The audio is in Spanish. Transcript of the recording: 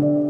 thank you.